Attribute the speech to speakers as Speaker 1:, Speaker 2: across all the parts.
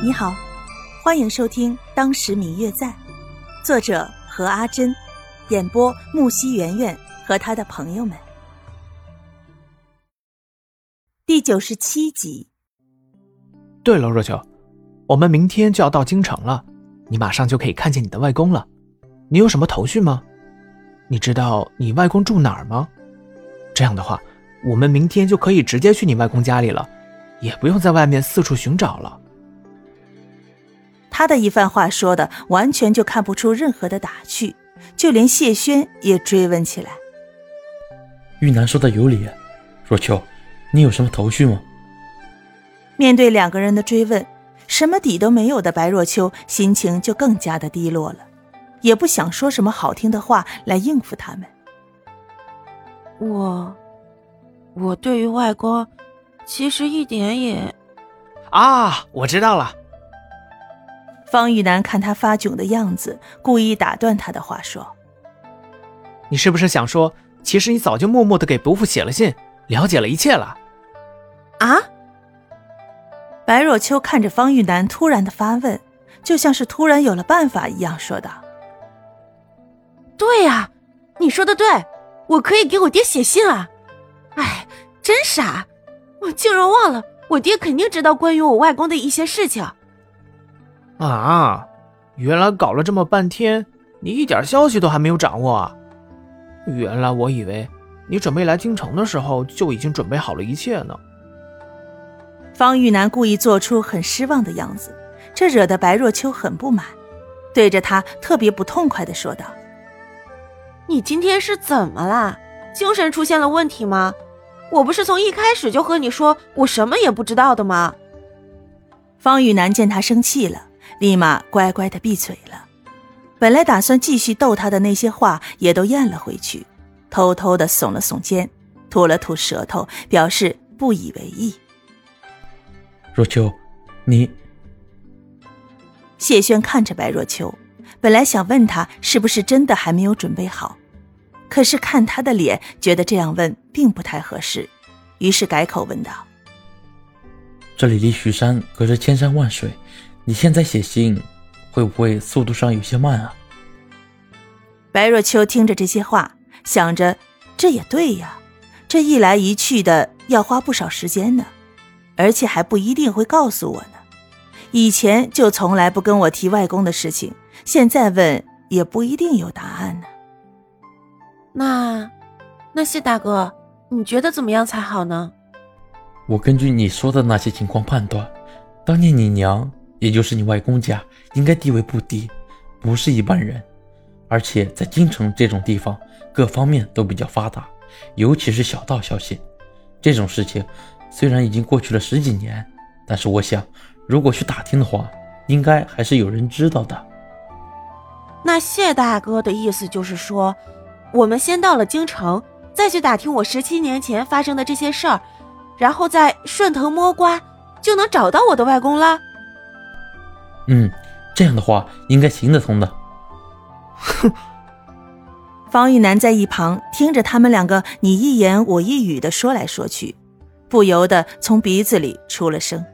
Speaker 1: 你好，欢迎收听《当时明月在》，作者何阿珍，演播木西圆圆和他的朋友们。第九十七集。
Speaker 2: 对了，若秋，我们明天就要到京城了，你马上就可以看见你的外公了。你有什么头绪吗？你知道你外公住哪儿吗？这样的话，我们明天就可以直接去你外公家里了，也不用在外面四处寻找了。
Speaker 1: 他的一番话说的完全就看不出任何的打趣，就连谢轩也追问起来。
Speaker 3: 玉楠说的有理，若秋，你有什么头绪吗？
Speaker 1: 面对两个人的追问，什么底都没有的白若秋心情就更加的低落了，也不想说什么好听的话来应付他们。
Speaker 4: 我，我对于外公，其实一点也……
Speaker 2: 啊，我知道了。
Speaker 1: 方玉楠看他发窘的样子，故意打断他的话说：“
Speaker 2: 你是不是想说，其实你早就默默的给伯父写了信，了解了一切了？”
Speaker 4: 啊！
Speaker 1: 白若秋看着方玉楠突然的发问，就像是突然有了办法一样，说道：“
Speaker 4: 对呀，你说的对，我可以给我爹写信啊！哎，真傻，我竟然忘了，我爹肯定知道关于我外公的一些事情。”
Speaker 2: 啊，原来搞了这么半天，你一点消息都还没有掌握啊！原来我以为你准备来京城的时候就已经准备好了一切呢。
Speaker 1: 方玉楠故意做出很失望的样子，这惹得白若秋很不满，对着他特别不痛快的说道：“
Speaker 4: 你今天是怎么了？精神出现了问题吗？我不是从一开始就和你说我什么也不知道的吗？”
Speaker 1: 方玉楠见他生气了。立马乖乖的闭嘴了，本来打算继续逗他的那些话也都咽了回去，偷偷的耸了耸肩，吐了吐舌头，表示不以为意。
Speaker 3: 若秋，你……
Speaker 1: 谢轩看着白若秋，本来想问他是不是真的还没有准备好，可是看他的脸，觉得这样问并不太合适，于是改口问道：“
Speaker 3: 这里离许山隔着千山万水。”你现在写信，会不会速度上有些慢啊？
Speaker 1: 白若秋听着这些话，想着这也对呀，这一来一去的要花不少时间呢，而且还不一定会告诉我呢。以前就从来不跟我提外公的事情，现在问也不一定有答案呢。
Speaker 4: 那，那谢大哥，你觉得怎么样才好呢？
Speaker 3: 我根据你说的那些情况判断，当年你娘。也就是你外公家应该地位不低，不是一般人，而且在京城这种地方，各方面都比较发达，尤其是小道消息，这种事情虽然已经过去了十几年，但是我想，如果去打听的话，应该还是有人知道的。
Speaker 4: 那谢大哥的意思就是说，我们先到了京城，再去打听我十七年前发生的这些事儿，然后再顺藤摸瓜，就能找到我的外公了。
Speaker 3: 嗯，这样的话应该行得通的。
Speaker 1: 哼，方玉楠在一旁听着他们两个你一言我一语的说来说去，不由得从鼻子里出了声：“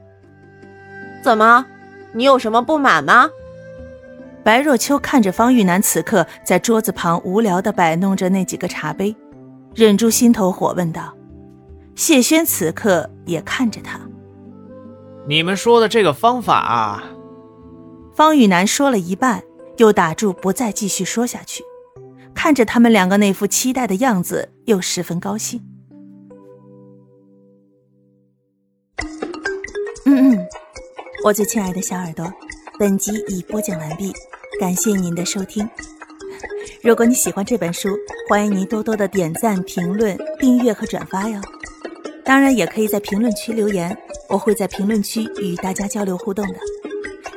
Speaker 4: 怎么，你有什么不满吗？”
Speaker 1: 白若秋看着方玉楠此刻在桌子旁无聊的摆弄着那几个茶杯，忍住心头火问道：“谢轩此刻也看着他，
Speaker 2: 你们说的这个方法。”
Speaker 1: 方玉楠说了一半，又打住，不再继续说下去。看着他们两个那副期待的样子，又十分高兴。嗯嗯，我最亲爱的小耳朵，本集已播讲完毕，感谢您的收听。如果你喜欢这本书，欢迎您多多的点赞、评论、订阅和转发哟。当然，也可以在评论区留言，我会在评论区与大家交流互动的。